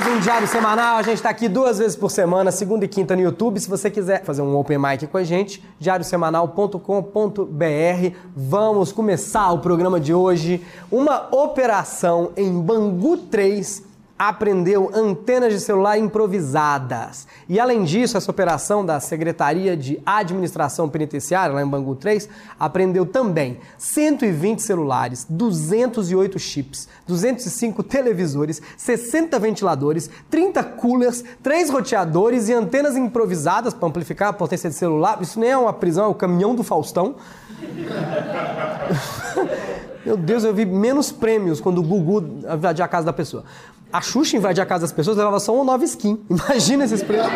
mais um diário semanal. A gente está aqui duas vezes por semana, segunda e quinta no YouTube. Se você quiser fazer um open mic com a gente, diariosemanal.com.br. Vamos começar o programa de hoje. Uma operação em Bangu 3 aprendeu antenas de celular improvisadas. E além disso, essa operação da Secretaria de Administração Penitenciária, lá em Bangu 3, aprendeu também 120 celulares, 208 chips, 205 televisores, 60 ventiladores, 30 coolers, 3 roteadores e antenas improvisadas para amplificar a potência de celular. Isso nem é uma prisão, é o caminhão do Faustão. Meu Deus, eu vi menos prêmios quando o Gugu invadia a casa da pessoa. A Xuxa invadia a casa das pessoas levava só uma nova skin. Imagina esses prêmios.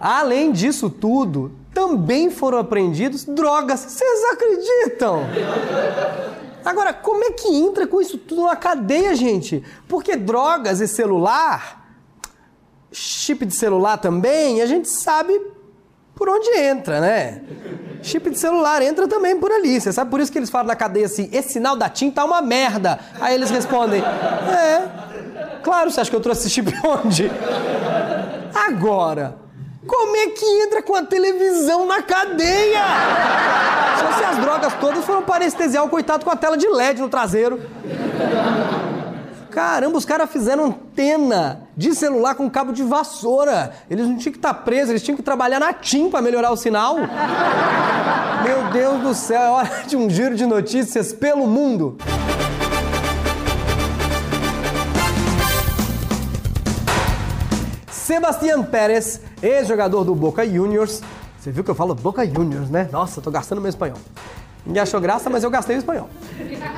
Além disso tudo, também foram apreendidos drogas. Vocês acreditam? Agora, como é que entra com isso tudo na cadeia, gente? Porque drogas e celular, chip de celular também, a gente sabe por onde entra, né? Chip de celular entra também por ali. Você sabe por isso que eles falam na cadeia assim: esse sinal da TIM tá uma merda. Aí eles respondem: é. Claro, você acha que eu trouxe esse chip onde? Agora, como é que entra com a televisão na cadeia? Se as drogas todas foram para anestesiar o coitado com a tela de LED no traseiro. Caramba, os caras fizeram antena de celular com cabo de vassoura. Eles não tinham que estar tá presos, eles tinham que trabalhar na TIM para melhorar o sinal. Meu Deus do céu, é hora de um giro de notícias pelo mundo. Sebastián Pérez, ex-jogador do Boca Juniors. Você viu que eu falo Boca Juniors, né? Nossa, tô gastando meu espanhol. Ninguém achou graça, mas eu gastei o espanhol.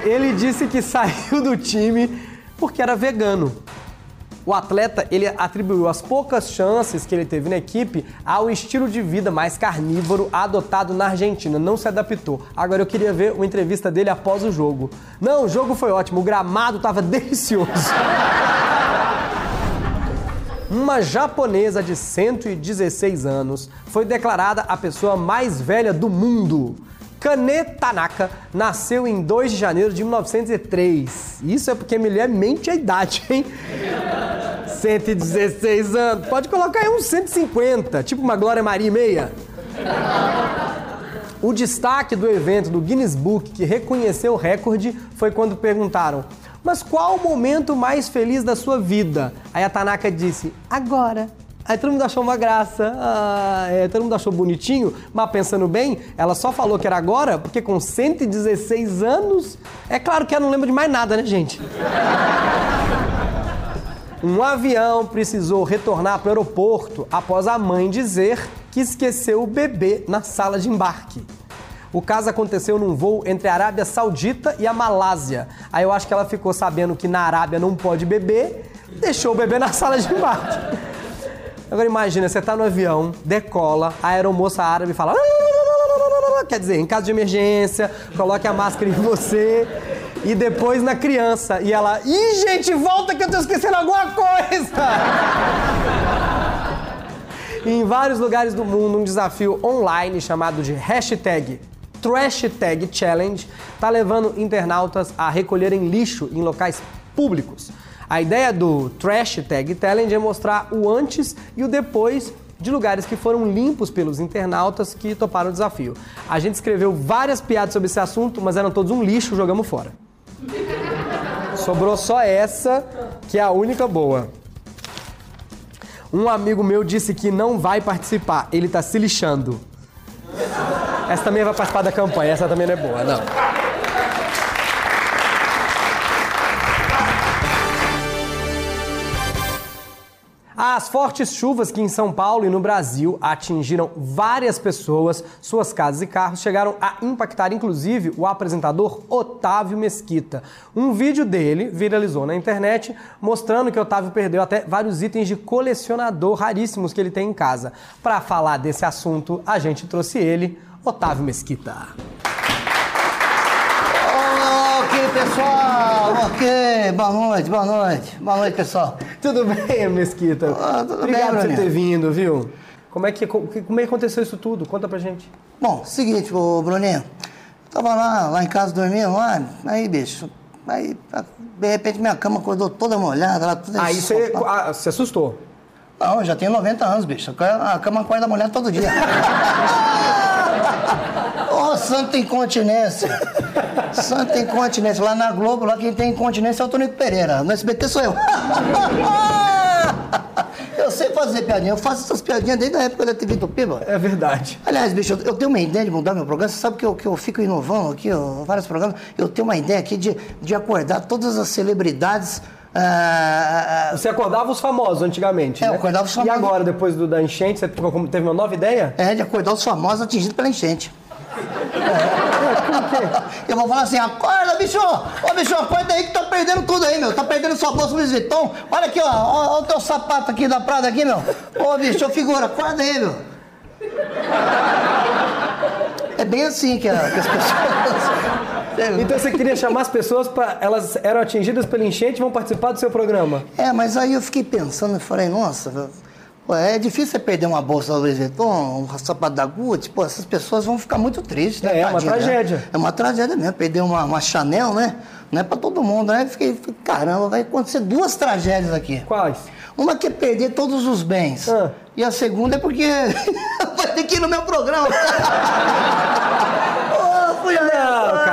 Ele disse que saiu do time porque era vegano. O atleta ele atribuiu as poucas chances que ele teve na equipe ao estilo de vida mais carnívoro adotado na Argentina. Não se adaptou. Agora eu queria ver uma entrevista dele após o jogo. Não, o jogo foi ótimo, o gramado estava delicioso. Uma japonesa de 116 anos foi declarada a pessoa mais velha do mundo. Kane Tanaka nasceu em 2 de janeiro de 1903. Isso é porque mulher mente a idade, hein? 116 anos. Pode colocar aí uns 150, tipo uma Glória Maria e meia. O destaque do evento do Guinness Book, que reconheceu o recorde, foi quando perguntaram: Mas qual o momento mais feliz da sua vida? Aí a Tanaka disse: Agora. Aí todo mundo achou uma graça, ah, é, todo mundo achou bonitinho, mas pensando bem, ela só falou que era agora, porque com 116 anos, é claro que ela não lembra de mais nada, né, gente? Um avião precisou retornar para o aeroporto após a mãe dizer que esqueceu o bebê na sala de embarque. O caso aconteceu num voo entre a Arábia Saudita e a Malásia. Aí eu acho que ela ficou sabendo que na Arábia não pode beber, deixou o bebê na sala de embarque. Agora imagina, você tá no avião, decola, a aeromoça árabe fala. Quer dizer, em caso de emergência, coloque a máscara em você e depois na criança. E ela, ih, gente, volta que eu tô esquecendo alguma coisa! em vários lugares do mundo, um desafio online chamado de hashtag Trash Tag Challenge está levando internautas a recolherem lixo em locais públicos. A ideia do Trash Tag Challenge é mostrar o antes e o depois de lugares que foram limpos pelos internautas que toparam o desafio. A gente escreveu várias piadas sobre esse assunto, mas eram todos um lixo, jogamos fora. Sobrou só essa, que é a única boa. Um amigo meu disse que não vai participar, ele tá se lixando. Essa também vai participar da campanha, essa também não é boa, não. As fortes chuvas que em São Paulo e no Brasil atingiram várias pessoas, suas casas e carros chegaram a impactar inclusive o apresentador Otávio Mesquita. Um vídeo dele viralizou na internet mostrando que Otávio perdeu até vários itens de colecionador raríssimos que ele tem em casa. Para falar desse assunto, a gente trouxe ele, Otávio Mesquita pessoal! Ok, boa noite, boa noite. Boa noite, pessoal. Tudo bem, Mesquita? Ah, tudo Obrigado bem, por você ter vindo, viu? Como é, que, como é que aconteceu isso tudo? Conta pra gente. Bom, seguinte, ô Bruninho. Tava lá, lá em casa dormindo lá, aí, bicho, Aí, de repente, minha cama acordou toda molhada, ela toda Aí você ah, se assustou. Não, eu já tenho 90 anos, bicho. A cama acorda molhada todo dia. Ô, santa incontinência. Santa incontinência. Lá na Globo, lá quem tem incontinência é o Tonico Pereira. No SBT sou eu. Eu sei fazer piadinha. Eu faço essas piadinhas desde a época da TV Tupi, mano. É verdade. Aliás, bicho, eu- eu tenho uma ideia de mudar meu programa. Você sabe que eu, que eu fico inovando aqui, ó, vários programas. Eu tenho uma ideia aqui de, de acordar todas as celebridades. Ah, Você acordava os famosos antigamente, É, eu né? acordava os E famosos. agora, depois do, da enchente, você teve uma nova ideia? É, de acordar os famosos atingidos pela enchente. Eu vou falar assim, acorda, bicho! Ô, bicho, acorda aí que tá perdendo tudo aí, meu. Tá perdendo sua bolsa Louis Vuitton. Olha aqui, ó. Ó, ó o teu sapato aqui da Prada aqui, meu. Ô, bicho, figura, acorda aí, meu. É bem assim que, que as pessoas... Então você queria chamar as pessoas para elas eram atingidas pela enchente e vão participar do seu programa. É, mas aí eu fiquei pensando e falei, nossa, é difícil você perder uma bolsa da Louis Vuitton, um sapato da Gucci, pô, essas pessoas vão ficar muito tristes, né? É, é uma tadinha, né? tragédia. É uma tragédia mesmo, perder uma, uma Chanel, né? Não é pra todo mundo, né? Fiquei, fiquei, caramba, vai acontecer duas tragédias aqui. Quais? Uma que é perder todos os bens. Ah. E a segunda é porque vai ter que ir no meu programa.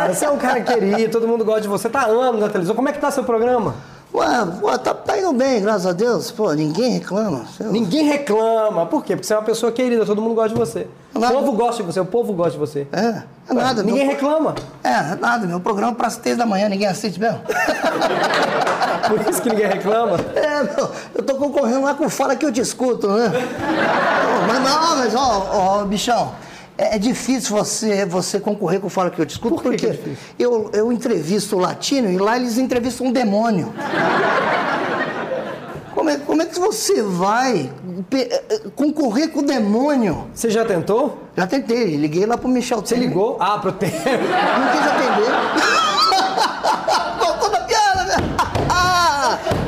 Cara, você é um cara querido, todo mundo gosta de você, tá anos na televisão. Como é que tá seu programa? Ué, tá, tá indo bem, graças a Deus. Pô, ninguém reclama. Ninguém reclama. Por quê? Porque você é uma pessoa querida, todo mundo gosta de você. O Nada. povo gosta de você, o povo gosta de você. É, é nada. Ninguém meu... reclama. É, nada. Meu programa para as três da manhã, ninguém assiste mesmo. Por isso que ninguém reclama. É, meu, eu tô concorrendo lá com Fala Que Eu Te Escuto, né? Mas não, mas ó, ó, bichão, é, é difícil você, você concorrer com Fala Que Eu Te Escuto, Por que porque é eu, eu entrevisto o latino e lá eles entrevistam um demônio. Como é, como é que você vai eh, eh, concorrer com o demônio? Você já tentou? Já tentei, liguei lá pro Michel Você Temer. ligou? Ah, pro tempo. Não quis atender.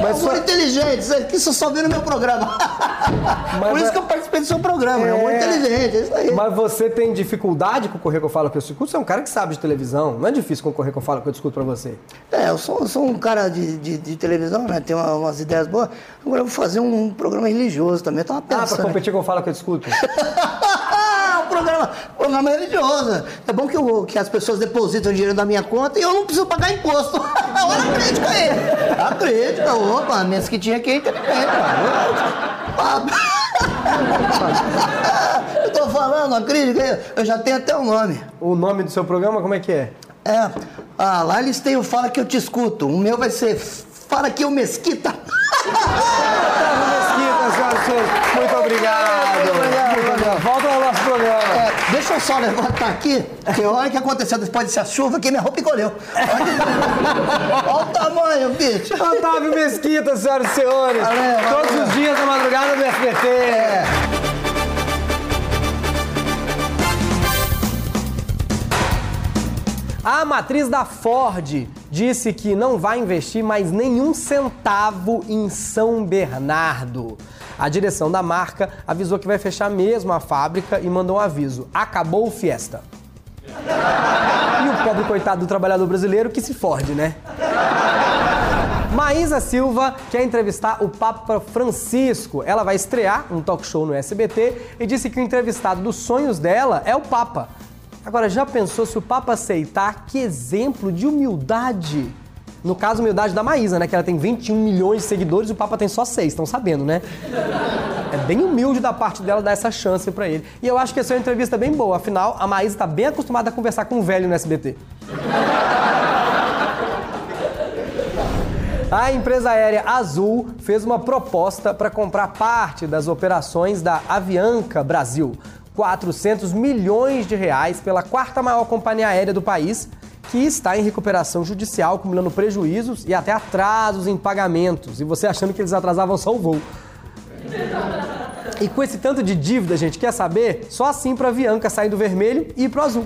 Mas foi inteligente, isso só vê no meu programa. Por isso que eu participei do seu programa, é, muito É. inteligente, é isso aí. Mas você tem dificuldade com concorrer com eu falo que eu escuto? Você é um cara que sabe de televisão. Não é difícil concorrer com eu falo que eu escuto pra você. É, eu sou, eu sou um cara de, de, de televisão, né? Tenho uma- umas ideias boas. Agora eu vou fazer um programa religioso também. Eu tava Ah, pra pensando. competir com eu falo que eu escuto? um programa, religioso. É bom que, eu- que as pessoas depositam dinheiro da minha conta e eu não preciso pagar imposto. Olha a crítica aí. A crítica, opa, minhas que tinha aqui é inteligente, cara. Eu tô falando, a crítica aí, eu já tenho até o nome. O nome do seu programa, como é que é? É, ah, lá eles têm o Fala Que Eu Te Escuto. O meu vai ser Fala Que Eu Mesquita. Mesquita, senhoras e senhores, Muito obrigado. Volta ao nosso programa. É, eu só levantar aqui, que a hora que aconteceu depois dessa chuva, que minha roupa encolheu. Olha o tamanho, bicho. Otávio Mesquita, senhoras e senhores. Valeu, valeu. Todos os dias da madrugada do SBT. A matriz da Ford disse que não vai investir mais nenhum centavo em São Bernardo. A direção da marca avisou que vai fechar mesmo a fábrica e mandou um aviso: acabou o Fiesta. E o pobre coitado do trabalhador brasileiro que se forde, né? Maísa Silva quer entrevistar o Papa Francisco. Ela vai estrear um talk show no SBT e disse que o entrevistado dos sonhos dela é o Papa. Agora, já pensou se o Papa aceitar? Que exemplo de humildade! No caso, humildade da Maísa, né? Que ela tem 21 milhões de seguidores e o Papa tem só 6, estão sabendo, né? É bem humilde da parte dela dar essa chance pra ele. E eu acho que essa é uma entrevista bem boa. Afinal, a Maísa tá bem acostumada a conversar com um velho no SBT. A empresa aérea Azul fez uma proposta para comprar parte das operações da Avianca Brasil. 400 milhões de reais pela quarta maior companhia aérea do país, que está em recuperação judicial, acumulando prejuízos e até atrasos em pagamentos. E você achando que eles atrasavam só o voo. E com esse tanto de dívida, gente, quer saber? Só assim para a Avianca sair do vermelho e ir pro azul.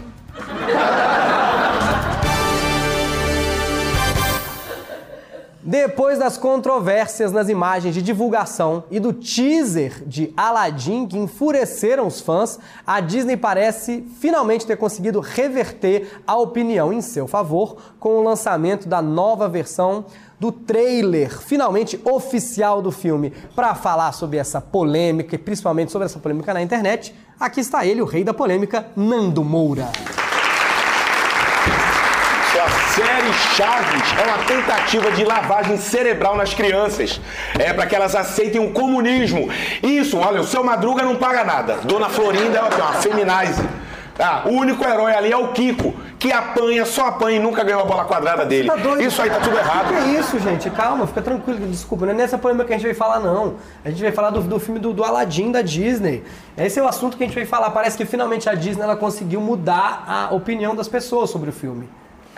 Depois das controvérsias nas imagens de divulgação e do teaser de Aladdin que enfureceram os fãs, a Disney parece finalmente ter conseguido reverter a opinião em seu favor com o lançamento da nova versão do trailer finalmente oficial do filme. Para falar sobre essa polêmica e principalmente sobre essa polêmica na internet, aqui está ele, o rei da polêmica, Nando Moura. Série Chaves é uma tentativa de lavagem cerebral nas crianças. É para que elas aceitem o comunismo. Isso, olha, o seu Madruga não paga nada. Dona Florinda é uma feminazi. Ah, o único herói ali é o Kiko, que apanha, só apanha e nunca ganhou a bola quadrada dele. Tá doido? Isso aí tá tudo errado. Que é isso, gente? Calma, fica tranquilo, desculpa. Não é nessa polêmica que a gente vai falar, não. A gente vai falar do, do filme do, do Aladdin da Disney. Esse é o assunto que a gente vai falar. Parece que finalmente a Disney ela conseguiu mudar a opinião das pessoas sobre o filme.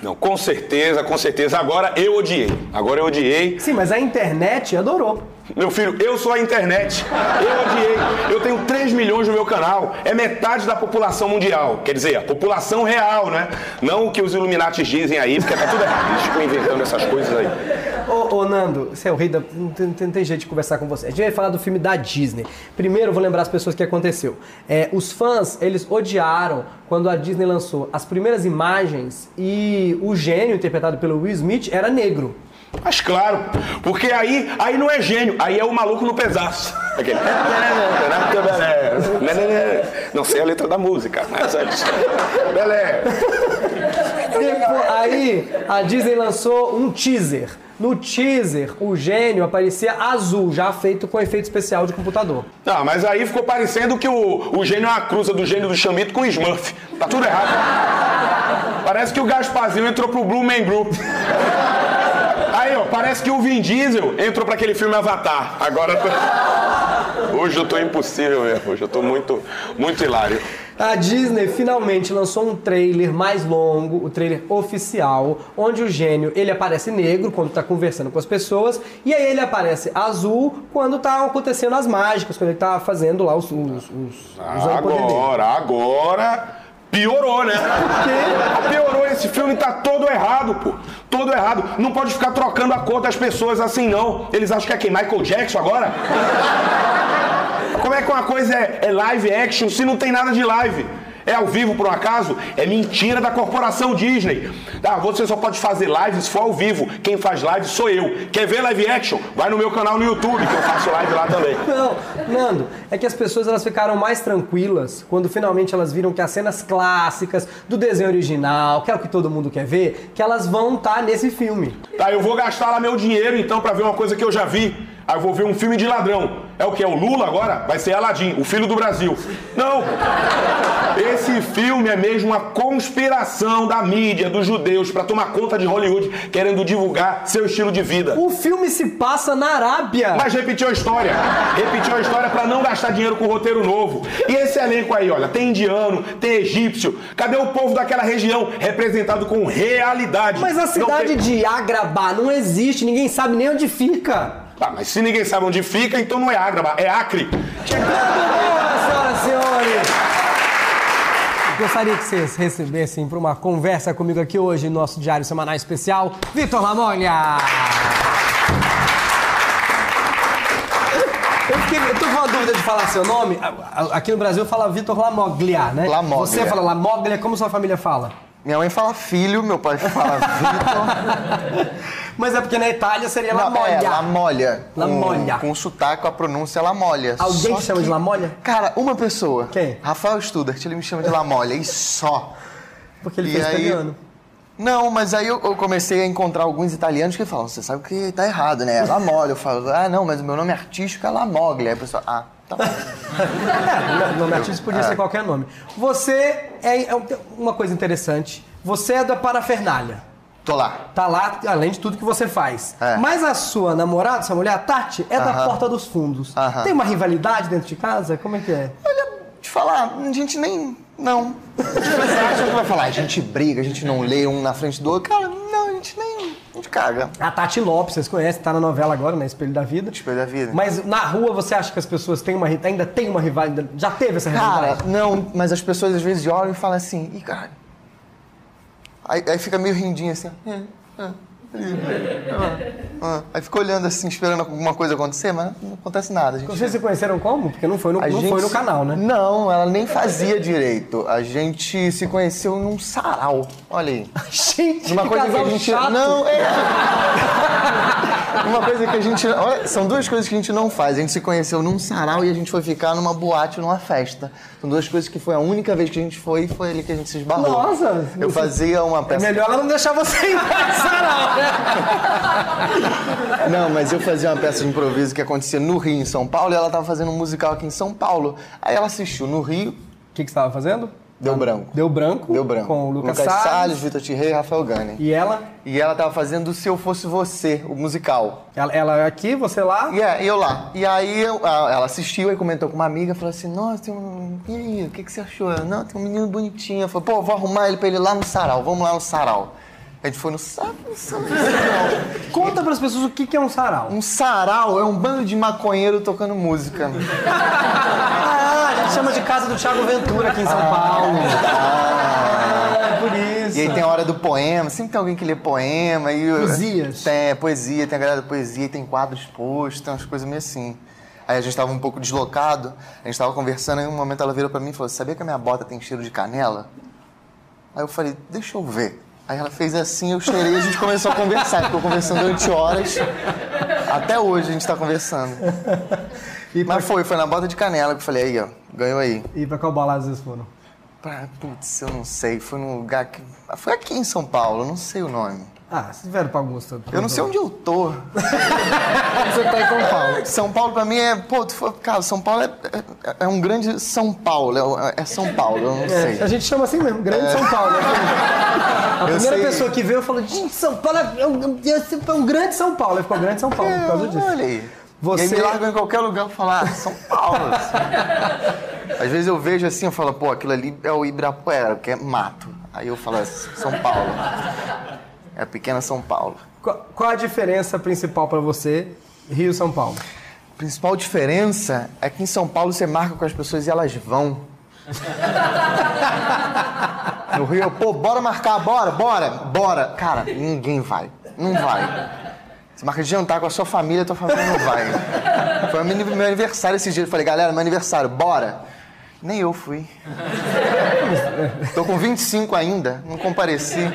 Não, com certeza, com certeza. Agora eu odiei. Agora eu odiei. Sim, mas a internet adorou. Meu filho, eu sou a internet. Eu odiei. Eu tenho 3 milhões no meu canal. É metade da população mundial. Quer dizer, a população real, né? Não o que os Illuminati dizem aí, porque tá tudo errado. Ficam inventando essas coisas aí. Ô, ô, Nando, você é o rei da. Não tem, tem jeito de conversar com você. A gente vai falar do filme da Disney. Primeiro, eu vou lembrar as pessoas que aconteceu. É, os fãs, eles odiaram quando a Disney lançou as primeiras imagens e o gênio interpretado pelo Will Smith era negro. Mas claro, porque aí, aí não é gênio, aí é o maluco no pedaço. Aquele. Não sei a letra da música, mas é. Belé. Aí a Disney lançou um teaser. No teaser, o gênio aparecia azul, já feito com efeito especial de computador. Não, mas aí ficou parecendo que o, o gênio é uma cruza do gênio do Chamito com o Smurf. Tá tudo errado. Parece que o Gasparzinho entrou pro Blue Man Group. Aí, ó, parece que o Vin Diesel entrou para aquele filme Avatar. Agora tô... Hoje eu tô impossível mesmo. Hoje eu tô muito, muito hilário. A Disney finalmente lançou um trailer mais longo, o trailer oficial, onde o gênio ele aparece negro quando está conversando com as pessoas e aí ele aparece azul quando tá acontecendo as mágicas, quando ele tá fazendo lá os, os, os usando o poder dele. Agora, agora piorou, né? Por quê? Piorou, esse filme tá todo errado, pô. Todo errado. Não pode ficar trocando a cor das pessoas assim, não. Eles acham que é quem? Michael Jackson agora? Como é que uma coisa é, é live action se não tem nada de live? É ao vivo por um acaso? É mentira da corporação Disney. Tá, você só pode fazer lives se for ao vivo. Quem faz live sou eu. Quer ver live action? Vai no meu canal no YouTube, que eu faço live lá também. Não, Nando, é que as pessoas elas ficaram mais tranquilas quando finalmente elas viram que as cenas clássicas do desenho original, que é o que todo mundo quer ver, que elas vão estar nesse filme. Tá, eu vou gastar lá meu dinheiro então pra ver uma coisa que eu já vi. Aí eu vou ver um filme de ladrão. É o que? É o Lula agora? Vai ser Aladim, o filho do Brasil. Não! Esse filme é mesmo uma conspiração da mídia, dos judeus, pra tomar conta de Hollywood, querendo divulgar seu estilo de vida. O filme se passa na Arábia. Mas repetiu a história. Repetiu a história pra não gastar dinheiro com roteiro novo. E esse elenco aí, olha, tem indiano, tem egípcio. Cadê o povo daquela região representado com realidade? Mas a cidade tem- de Agrabah não existe, ninguém sabe nem onde fica. Tá, mas se ninguém sabe onde fica, então não é Agraba, é Acre. Senhoras e senhores! Gostaria que vocês recebessem para uma conversa comigo aqui hoje no nosso Diário Semanal Especial, Vitor Lamonha! Eu, fiquei, eu tô com uma dúvida de falar seu nome. Aqui no Brasil fala Vitor Lamoglia, né? Lamoglia. Você fala Lamoglia, como sua família fala? Minha mãe fala filho, meu pai fala Vitor. Mas é porque na Itália seria Não, Lamoglia. é, Lamolha. Lamolha. Com, com sotaque, com a pronúncia é Lamolha. Alguém te chama que- de Lamolha? Cara, uma pessoa. Quem? Rafael Studart, ele me chama de Lamolha, e só. Porque ele E fez aí- italiano. Não, mas aí eu, eu comecei a encontrar alguns italianos que falam, você sabe que tá errado, né? É Lamolha. Eu falo, ah, não, mas o meu nome artístico é Lamoglia. Aí a pessoa, ah, tá bom. É, nome artístico podia ser qualquer nome. Você é, é um- uma coisa interessante. Você é da parafernália. Tô lá. Tá lá, além de tudo que você faz. É. Mas a sua namorada, sua mulher, a Tati, é da Aham. porta dos fundos. Aham. Tem uma rivalidade dentro de casa? Como é que é? Olha, falar, a gente nem. Não. Você acha que vai falar, a gente briga, a gente não lê um na frente do outro. Cara, não, a gente nem. A gente caga. A Tati Lopes, vocês conhecem, tá na novela agora, na Espelho da Vida. Espelho da Vida. Mas na rua você acha que as pessoas têm uma, ainda tem uma rivalidade? Já teve essa Cara, rivalidade? não, mas as pessoas às vezes olham e falam assim, ih, cara. Aí, aí fica meio rindinho assim, ó. É, é. Ah, Aí ficou olhando assim, esperando alguma coisa acontecer, mas não acontece nada. A gente Vocês se conheceram como? Porque não foi no, A não gente foi no canal, né? Não, ela nem fazia direito. A gente se conheceu num sarau. Olha aí. Gente, Uma que coisa que a casal gente. chato. Não, é. Uma coisa que a gente. Olha, são duas coisas que a gente não faz. A gente se conheceu num sarau e a gente foi ficar numa boate, numa festa. São duas coisas que foi a única vez que a gente foi e foi ali que a gente se esbarrou. Nossa, Eu você- fazia uma É peça. melhor ela não deixar você em casa, não, né? Não, mas eu fazia uma peça de improviso que acontecia no Rio, em São Paulo, e ela tava fazendo um musical aqui em São Paulo. Aí ela assistiu no Rio, O que, que você estava fazendo? Deu branco. Deu branco. Deu branco. Com o Lucas, Salles, Salles. Vitor Tirrei e Rafael Gani. E ela? E ela tava fazendo Se Eu Fosse Você, o musical. Ela, ela é aqui, você lá? E é, eu lá. E aí eu- ela assistiu e comentou com uma amiga, falou assim, nossa, tem um. E aí, o que, que você achou? Ela, Não, tem um menino bonitinho. Eu falei, pô, vou arrumar ele pra ele lá no sarau, vamos lá no sarau. A gente foi no sarau. Conta pras pessoas o que, que é um sarau. Um sarau é um bando de maconheiro tocando música. Ah, chama de casa do Thiago Ventura aqui em São Paulo. Ah, é por isso. E aí tem a hora do poema, sempre tem alguém que lê poema. E, Poesias. Tem, é, poesia, tem a galera da poesia, tem quadros postos, tem umas coisas meio assim. Aí a gente tava um pouco deslocado, a gente tava conversando, e em um momento ela virou pra mim e falou, sabia que a minha bota tem cheiro de canela? Aí eu falei, deixa eu ver. Aí ela fez assim, eu cheirei e a gente começou a conversar. Ficou conversando durante horas. Até hoje a gente tá conversando. Mas foi, foi na bota de canela que eu falei, aí ó, ganhou aí. e pra qual balada vocês foram? Pra, putz, eu não sei, foi num lugar que... Foi aqui em São Paulo, eu não sei o nome. Ah, vocês vieram pra Augusta. Eu não sei onde eu tô. Você tá em São Paulo. São Paulo pra mim é. Pô, tu foi, cara, São Paulo é, é, é um grande São Paulo. É, é São Paulo, eu não É, sei. a gente chama assim mesmo, Grande São Paulo. né? A Eu primeira sei. pessoa que veio falou, gente, São Paulo é um, é um grande São Paulo. Aí ficou Grande São Paulo por causa disso. Olha aí. Você- E aí me largam em qualquer lugar e falar, ah, São Paulo. assim. Às vezes eu vejo assim, eu falo, pô, aquilo ali é o Ibirapuera, que é mato. Aí eu falo, é São Paulo. É a pequena São Paulo. Qual, qual a diferença principal pra você, Rio e São Paulo? A principal diferença é que em São Paulo você marca com as pessoas e elas vão. No Rio, pô, bora marcar, bora, bora, bora. Cara, ninguém vai. Não vai. Você marca de jantar com a sua família, tua família não vai. Foi meu meu aniversário esse dia. Eu falei, galera, meu aniversário, bora. Nem eu fui. Tô com 25 ainda, não compareci.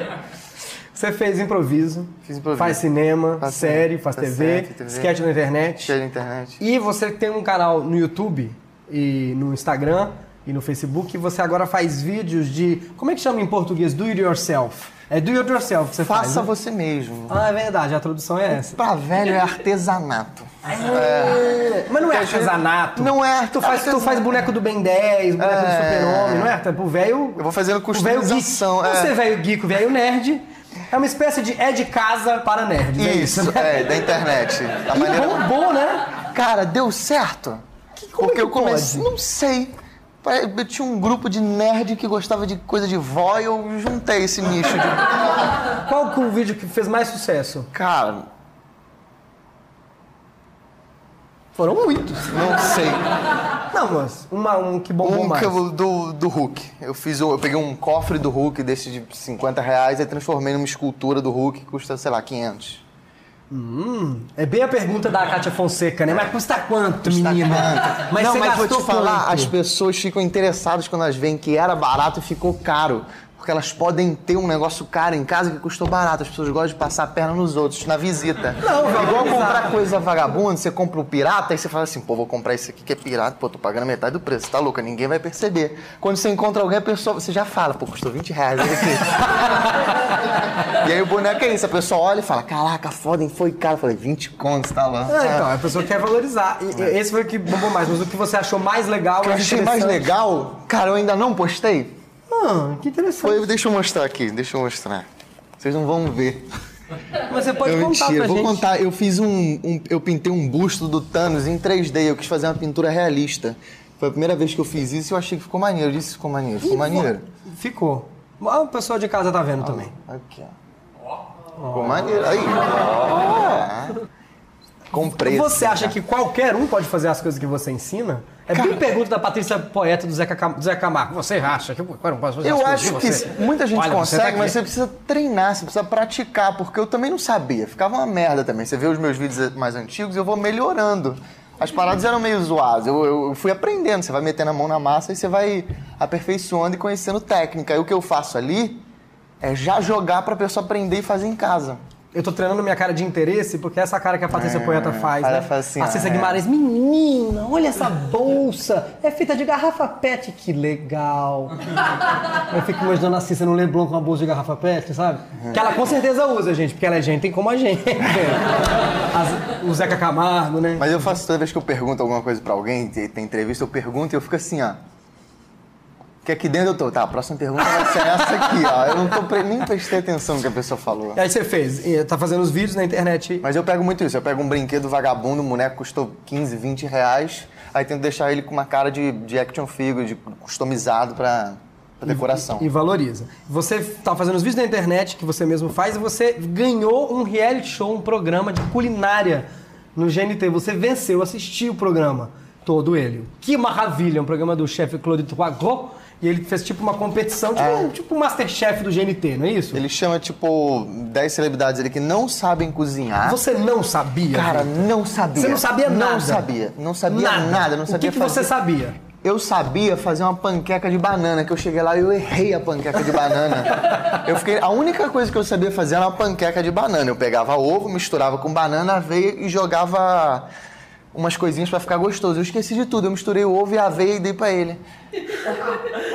Você fez improviso, Fiz improviso. faz cinema, Faz série, faz faz TV, série, TV. sketch na internet. Cheio da internet. E você tem um canal no YouTube e no Instagram e no Facebook e você agora faz vídeos de. Como é que chama em português? Do it yourself. É do it yourself que você faz. Faça né? você mesmo. Ah, é verdade, a tradução é essa. Pra velho é artesanato. Mas não é artesanato. Não é Tu faz, tu faz boneco do Ben 10, boneco do É. Super-Homem, não é? Tá, Pro velho. Eu vou fazendo o customização. é. Você, velho geek, velho nerd, é uma espécie de é de casa para nerds. É isso, Isso, né? é, da internet. A E maneira... bombou, né? Cara, deu certo. como Porque é eu que comecei. pode? Não sei. Eu tinha um grupo de nerd que gostava de coisa de vó e eu juntei esse nicho de. Qual que é o vídeo que fez mais sucesso? Cara, Foram muitos. não sei. Não, mas uma, um que bombou Um mais. que eu, do, do Hulk. Eu fiz eu peguei um cofre do Hulk desse de 50 reais e transformei numa escultura do Hulk que custa, sei lá, 500. É bem a pergunta da Kátia Fonseca, né? Mas custa quanto, Custa menina? quanto? Mas não, você mas vou te falar, quanto? as pessoas ficam interessadas quando elas veem que era barato e ficou caro. Porque elas podem ter um negócio caro em casa que custou barato. As pessoas gostam de passar a perna nos outros, na visita. Não, Igual valorizar. comprar coisa vagabunda, você compra o pirata, aí você fala assim, pô, vou comprar esse aqui que é pirata, pô, tô pagando metade do preço, tá louca? Ninguém vai perceber. Quando você encontra alguém, a pessoa, você já fala, pô, custou 20 reais aqui. e aí o boneco é isso, a pessoa olha e fala, caraca, foda, foi caro. Eu falei, 20 contos, tá lá. Ah, então, a pessoa quer valorizar. E, e esse foi o que bombou mais, mas o que você achou mais legal, O que eu mais achei mais legal, cara, eu ainda não postei. Ah, que interessante. Foi, deixa eu mostrar aqui, deixa eu mostrar. Vocês não vão ver. Você pode É contar mentira, pra vou gente. contar. Eu fiz um, um- Eu pintei um busto do Thanos em 3D. Eu quis fazer uma pintura realista. Foi a primeira vez que eu fiz isso e eu achei que ficou maneiro. Eu disse que ficou maneiro. Ficou maneiro. Ficou. Ah, O pessoal de casa tá vendo também. Aqui, ó. Ficou maneiro. Aí. Ó. Comprei. Você assim, acha cara. que qualquer um pode fazer as coisas que você ensina? É bem pergunta da Patrícia Poeta do Zeca, Cam... do Zeca Camargo. Você acha que eu eu não posso fazer Eu acho que você? muita gente Olha, você consegue, tá aqui. mas você precisa treinar, você precisa praticar, porque eu também não sabia. Ficava uma merda também. Você vê os meus vídeos mais antigos, eu vou melhorando. As paradas eram meio zoadas. Eu, eu fui aprendendo. Você vai metendo a mão na massa e você vai aperfeiçoando e conhecendo técnica. E o que eu faço ali é já jogar pra pessoa aprender e fazer em casa. Eu tô treinando minha cara de interesse, porque é essa cara que a Patrícia Poeta faz, né? assim, a Cissa ah, é. Guimarães, menina, olha essa bolsa. É feita de garrafa pet, que legal. Eu fico imaginando a Cissa no Leblon com uma bolsa de garrafa pet, sabe? Que ela com certeza usa, gente, porque ela é gente como a gente. As- o Zeca Camargo, né? Mas eu faço toda vez que eu pergunto alguma coisa pra alguém, tem, tem entrevista, eu pergunto e eu fico assim, ó. Que aqui dentro eu tô, tá, a próxima pergunta vai ser essa aqui, ó. Eu não tô pre- nem prestei atenção no que a pessoa falou. E aí você fez, e tá fazendo os vídeos na internet. Mas eu pego muito isso. Eu pego um brinquedo vagabundo, o boneco custou 15, 20 reais. Aí tento deixar ele com uma cara de, de action figure, de customizado pra, pra decoração. E valoriza. Você tá fazendo os vídeos na internet que você mesmo faz e você ganhou um reality show, um programa de culinária no GNT. Você venceu, assistiu o programa todo ele. Que maravilha! Um programa do chefe Claude Troagot. E ele fez tipo uma competição, tipo, um- tipo um Masterchef do GNT, não é isso? Ele chama, tipo, 10 celebridades ali que não sabem cozinhar. Você não sabia? Cara, Vitor? não sabia. Você não sabia nada? Não sabia. Não sabia nada. não O sabia que, que fazer. você sabia? Eu sabia fazer uma panqueca de banana, que eu cheguei lá e eu errei a panqueca de banana. eu fiquei, a única coisa que eu sabia fazer era uma panqueca de banana. Eu pegava ovo, misturava com banana, aveia e jogava umas coisinhas pra ficar gostoso. Eu esqueci de tudo. Eu misturei o ovo e a aveia e dei pra ele.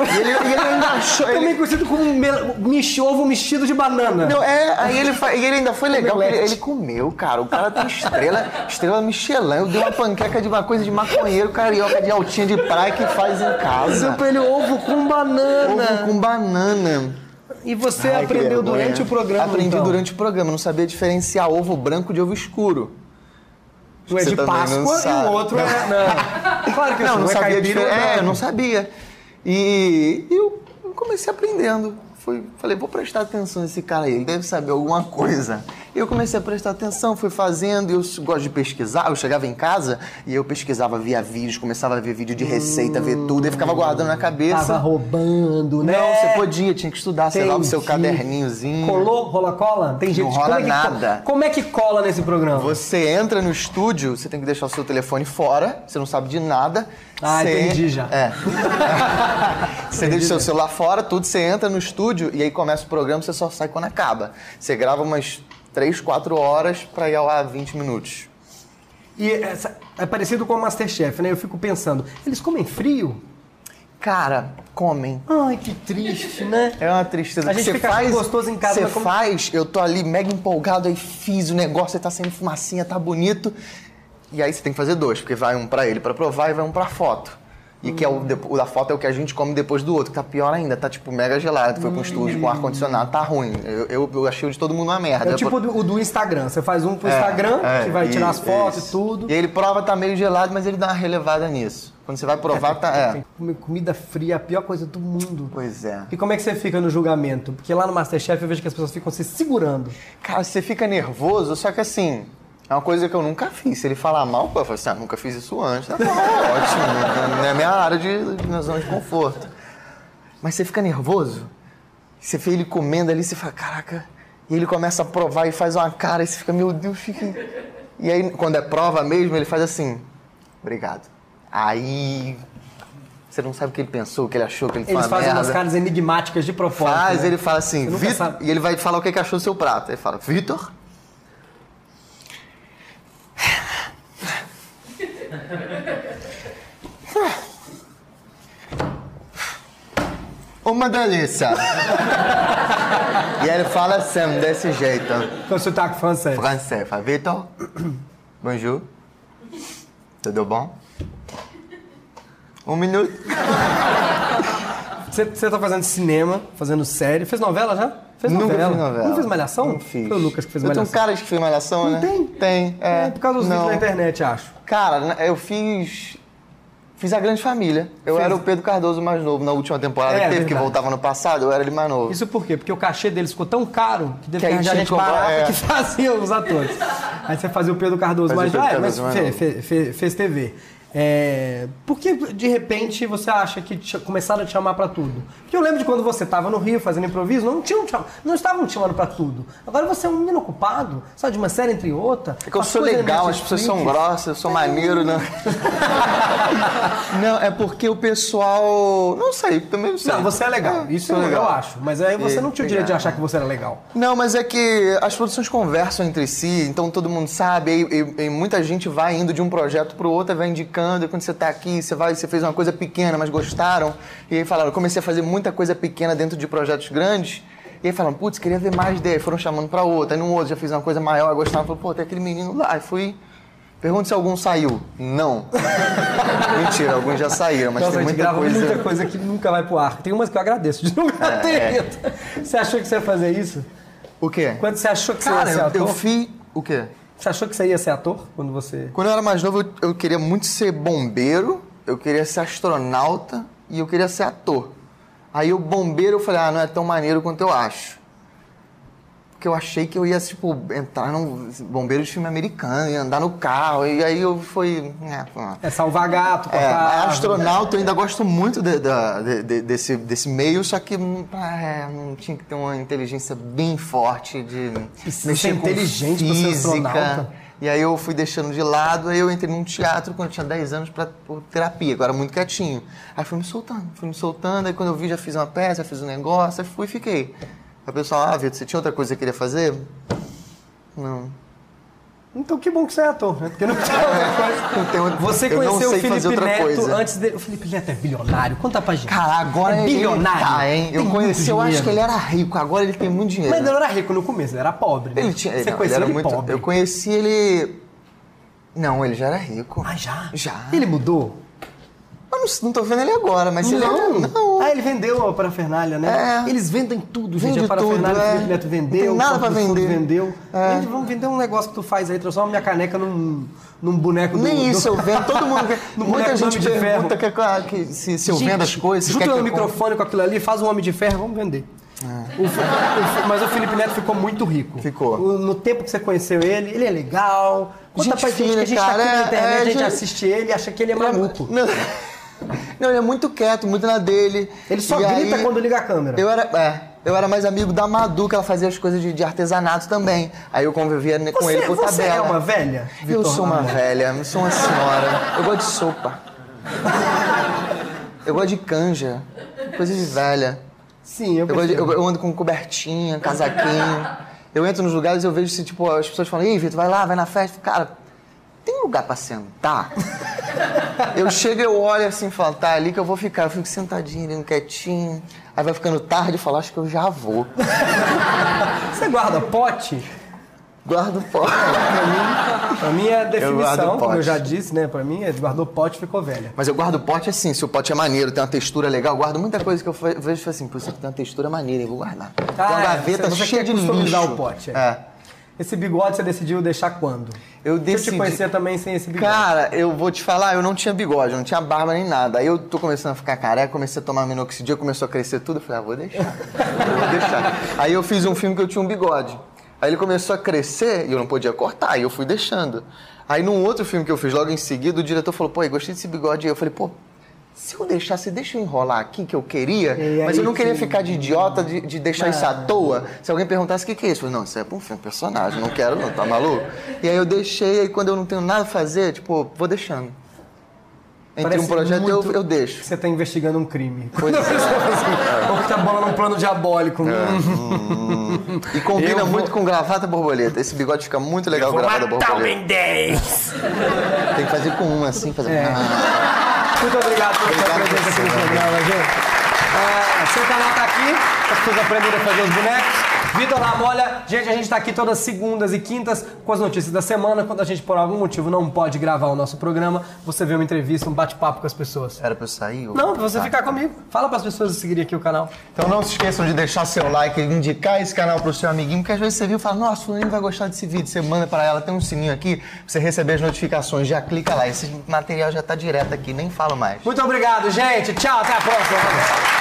E ele, e ele ainda achou. ele- Também conhecido como mel- ovo mexido de banana. Não, é, aí ele, fa- e ele ainda foi legal, ele, ele comeu, cara. O cara tem estrela, estrela Michelin. Eu dei uma panqueca de uma coisa de maconheiro carioca de altinha de praia que faz em casa. Pra ele ovo com banana. Ovo com banana. E você Ai, aprendeu durante o programa, Aprendi então? durante o programa, não sabia diferenciar ovo branco de ovo escuro. Um é de não Páscoa e o outro é. Não. Claro que Não, não é sabia caipira, não. É, eu não sabia. E eu comecei aprendendo. Falei, vou prestar atenção nesse cara aí, ele deve saber alguma coisa. Eu comecei a prestar atenção, fui fazendo, e eu gosto de pesquisar. Eu chegava em casa e eu pesquisava, via vídeos, começava a ver vídeo de receita, ver tudo, e ficava guardando na cabeça. Tava roubando, né? Não, você podia, tinha que estudar, você lava o seu Entendi. caderninhozinho. Colou, rola cola? Tem jeito Não rola como é que nada. Como é que cola nesse programa? Você entra no estúdio, você tem que deixar o seu telefone fora, você não sabe de nada. Ah, Você- entendi já. É. você deixa o seu celular fora, tudo, você entra no estúdio e aí começa o programa, você só sai quando acaba. Você grava umas 3, 4 horas pra ir ao ar 20 minutos. E essa- é parecido com o Masterchef, né? Eu fico pensando, eles comem frio? Cara, comem. Ai, que triste, né? É uma tristeza. A gente você fica faz, gostoso em casa, Você como- faz, eu tô ali mega empolgado, aí fiz o negócio, aí tá saindo fumacinha, tá bonito. E aí você tem que fazer dois, porque vai um pra ele pra provar e vai um pra foto. E que é o, o da foto é o que a gente come depois do outro, que tá pior ainda, tá tipo mega gelado. Foi pra um estúdio com ar-condicionado, tá ruim. Eu, eu, eu achei o de todo mundo uma merda. É tipo do, o do Instagram. Você faz um pro É, Instagram, é, que vai tirar as fotos isso. e tudo. E ele prova, tá meio gelado, mas ele dá uma relevada nisso. Quando você vai provar, tá. É. Comida fria é a pior coisa do mundo. Pois é. E como é que você fica no julgamento? Porque lá no Masterchef eu vejo que as pessoas ficam se segurando. Cara, você fica nervoso, só que assim, é uma coisa que eu nunca fiz. Se ele falar mal, pô, eu falo assim, ah, nunca fiz isso antes. Tá bom, ótimo, não é a minha área de, de minha zona de conforto. Mas você fica nervoso, você vê ele comendo ali, você fala, caraca, e ele começa a provar e faz uma cara, e você fica, meu Deus, fica. E aí, quando é prova mesmo, ele faz assim, obrigado. Aí. Você não sabe o que ele pensou, o que ele achou, o que ele Eles fala fazem merda. umas caras enigmáticas de propósito. Faz, né? ele fala assim, Vitor, e ele vai falar o que que achou do seu prato. Ele fala, Vitor. Uma delícia. e ele fala assim, desse jeito. Com sotaque francês. Francês. Fala, Vitor, bonjour. Tudo bom? Um minuto. Você, você tá fazendo cinema, fazendo série. Fez novela já? Fez Nunca novela. fiz novela. Não fez malhação? Não fiz. Foi o Lucas que fez eu malhação. tenho cara de que fez malhação, Não né? tem? Tem, é. É, por causa dos Não. vídeos na internet, acho. Cara, eu fiz. Fiz a grande família. Eu Fez. era o Pedro Cardoso mais novo na última temporada É, que teve, que verdade. voltava no passado, eu era ele mais novo. Isso por quê? Porque o cachê deles ficou tão caro que teve Que que gente que barata é. que fazia os atores. Aí você fazia o Pedro Cardoso Fazia mais o Pedro ah, mas Cardoso mais fe- fe- fe- fez TV. É, por que de repente você acha que te- começaram a te chamar pra tudo? Porque eu lembro de quando você tava no Rio fazendo improviso, não, tinham, não estavam te chamando pra tudo. Agora você é um menino ocupado, sabe, de uma série entre outra. É que eu sou legal, as pessoas são Netflix. grossas, eu sou maneiro, né? não, é porque o pessoal. Não sei, também não sei. Não, você é legal. É, Isso eu, legal. eu acho. Mas aí você E- não tinha o direito de achar que você era legal. Não, mas é que as produções conversam entre si, então todo mundo sabe, e, e- e muita gente vai indo de um projeto pro outro, vai indicando, e quando você tá aqui, você vai, você fez uma coisa pequena, mas gostaram, e aí falaram, eu comecei a fazer muita coisa pequena dentro de projetos grandes, e aí falaram, putz, queria ver mais dele, foram chamando pra outra, aí no outro já fiz uma coisa maior, eu gostava, falou, pô, tem aquele menino lá, e fui... Pergunta se algum saiu. Não. Mentira, alguns já saíram, mas Nossa, tem muita coisa... muita coisa que nunca vai pro ar. Tem umas que eu agradeço de nunca É, ter. Você achou que você ia fazer isso? O quê? Quando você achou que você Cara, ia ser ator? eu fiz... O quê? Você achou que você ia ser ator quando você. Quando eu era mais novo, eu, eu queria muito ser bombeiro, eu queria ser astronauta e eu queria ser ator. Aí o bombeiro eu falei, ah, não é tão maneiro quanto eu acho. Porque eu achei que eu ia, tipo, entrar num bombeiro de filme americano, ia andar no carro, e aí eu fui. É, É salvar gato, é, árvore. astronauta eu ainda gosto muito de- de- de- desse, desse meio, só que hum, é, não tinha que ter uma inteligência bem forte de mexer ser inteligente pra ser astronauta. física. E aí eu fui deixando de lado, aí eu entrei num teatro quando eu tinha 10 anos pra por terapia, agora muito quietinho. Aí fui me soltando, fui me soltando, aí quando eu vi já fiz uma peça, já fiz um negócio, aí fui e fiquei. Aí o pessoal, ah, Vitor, você tinha outra coisa que queria fazer? Não. Então que bom que você é ator, né? Porque não tinha outra coisa. Você conheceu o Felipe Neto coisa. antes dele. O Felipe Neto é bilionário. Conta pra gente. Cara, agora é ele bilionário. tá, hein? Eu Tem conheci, eu acho que ele era rico, agora ele tem muito dinheiro. Mas ele não era rico no começo, ele era pobre. Né? Ele tinha. Você não, ele ele, era muito. pobre. Eu conheci ele. Não, ele já era rico. Ah, já? Já. Ele mudou? Não, não tô vendo ele agora, mas ele era. Não. Ah, ele vendeu a parafernália, né? É. Eles vendem tudo, gente. Vende a parafernália tudo, que o é. Felipe Neto vendeu. Não tem nada o pra vender. vendeu. É. Vender um negócio que tu faz aí, transforma minha caneca num, num boneco do... Nem do- isso, eu vendo. Todo mundo. No muita gente Homem de Ferro. pergunta que, que se, se eu Gente, vendo as coisas. Junta que eu compre. microfone com aquilo ali, faz um Homem de Ferro, vamos vender. O Fi- o Fi- mas o Felipe Neto ficou muito rico. Ficou. O- no tempo que você conheceu ele, ele é legal. Conta Gente pra gente que a fina, gente tá cara, aqui na é- internet, é, a gente gente- assiste ele e acha que ele é Ele é- maluco. Não, não, ele é muito quieto, muito na dele. Ele só E grita aí- quando liga a câmera. Eu era, é, eu era mais amigo da Madu, que ela fazia as coisas de, de artesanato também. Aí eu convivia ne- com Você, ele por você tabela. é uma velha? Eu Vitor sou uma velha, eu sou uma senhora. Eu gosto de sopa. Eu gosto de canja. Coisa de velha. Sim, eu Eu, gosto de- eu- eu ando com cobertinha, casaquinho. Eu entro nos lugares e eu vejo se, tipo, as pessoas falam, ei, Vitor, vai lá, vai na festa. Cara, tem lugar pra sentar? eu chego, eu olho assim e falo, tá, ali que eu vou ficar. Eu fico sentadinho, ali, quietinho. Aí vai ficando tarde e falo, acho que eu já vou. Você guarda pote? Guardo fora. Pra mim é guardo definição, como pote. eu já disse, né? Pra mim é guardou pote ficou velha. Mas eu guardo pote assim, se o pote é maneiro, tem uma textura legal, eu guardo muita coisa que eu vejo e falo assim, pô, isso tem uma textura maneira, eu vou guardar. tem uma Ah, é, gaveta você- você cheia quer de lixo. o pote, é. É. Esse bigode você decidiu deixar quando? Eu Eu decidi... te conhecia também sem esse bigode. Cara, eu vou te falar, eu não tinha bigode, eu não tinha barba nem nada. Aí eu tô começando a ficar careca, comecei a tomar minoxidil, começou a crescer tudo, eu falei, ah, vou deixar. eu vou deixar. Aí eu fiz um filme que eu tinha um bigode. Aí ele começou a crescer e eu não podia cortar, e eu fui deixando. Aí num outro filme que eu fiz logo em seguida, o diretor falou, pô, eu gostei desse bigode. Aí eu falei, pô, se eu deixasse, deixa eu enrolar aqui, que eu queria, E mas eu aí não queria que- ficar de idiota de, de deixar isso à toa. Se alguém perguntasse o que, que é isso, eu falei, não, isso é um filme, personagem, não quero não, tá maluco? E aí eu deixei, aí quando eu não tenho nada a fazer, tipo, vou deixando. Entre Parece um projeto eu, eu deixo. Você tá investigando um crime. Pois é. Ou que tá bolando um plano diabólico. Hum. E combina Eu vou- muito com gravata borboleta. Esse bigode fica muito legal gravata borboleta. Ben 10! Tem que fazer com um assim, fazer. É. Ah, Muito obrigado pela sua presença aqui no você, né? programa, gente. Ah, seu canal tá aqui, as pessoas aprenderem a fazer os bonecos. Vitor Ramolha, gente, a gente tá aqui todas segundas e quintas com as notícias da semana. Quando a gente, por algum motivo, não pode gravar o nosso programa, você vê uma entrevista, um bate-papo com as pessoas. Era pra eu sair? ou- Não, pra você ficar comigo. Fala pras pessoas seguirem aqui o canal. Então não se esqueçam de deixar seu like indicar esse canal pro seu amiguinho, porque às vezes você viu e fala, nossa, fulano vai gostar desse vídeo. Você manda pra ela, tem um sininho aqui, pra você receber as notificações. Já clica lá, esse material já tá direto aqui, nem falo mais. Muito obrigado, gente. Tchau, até a próxima.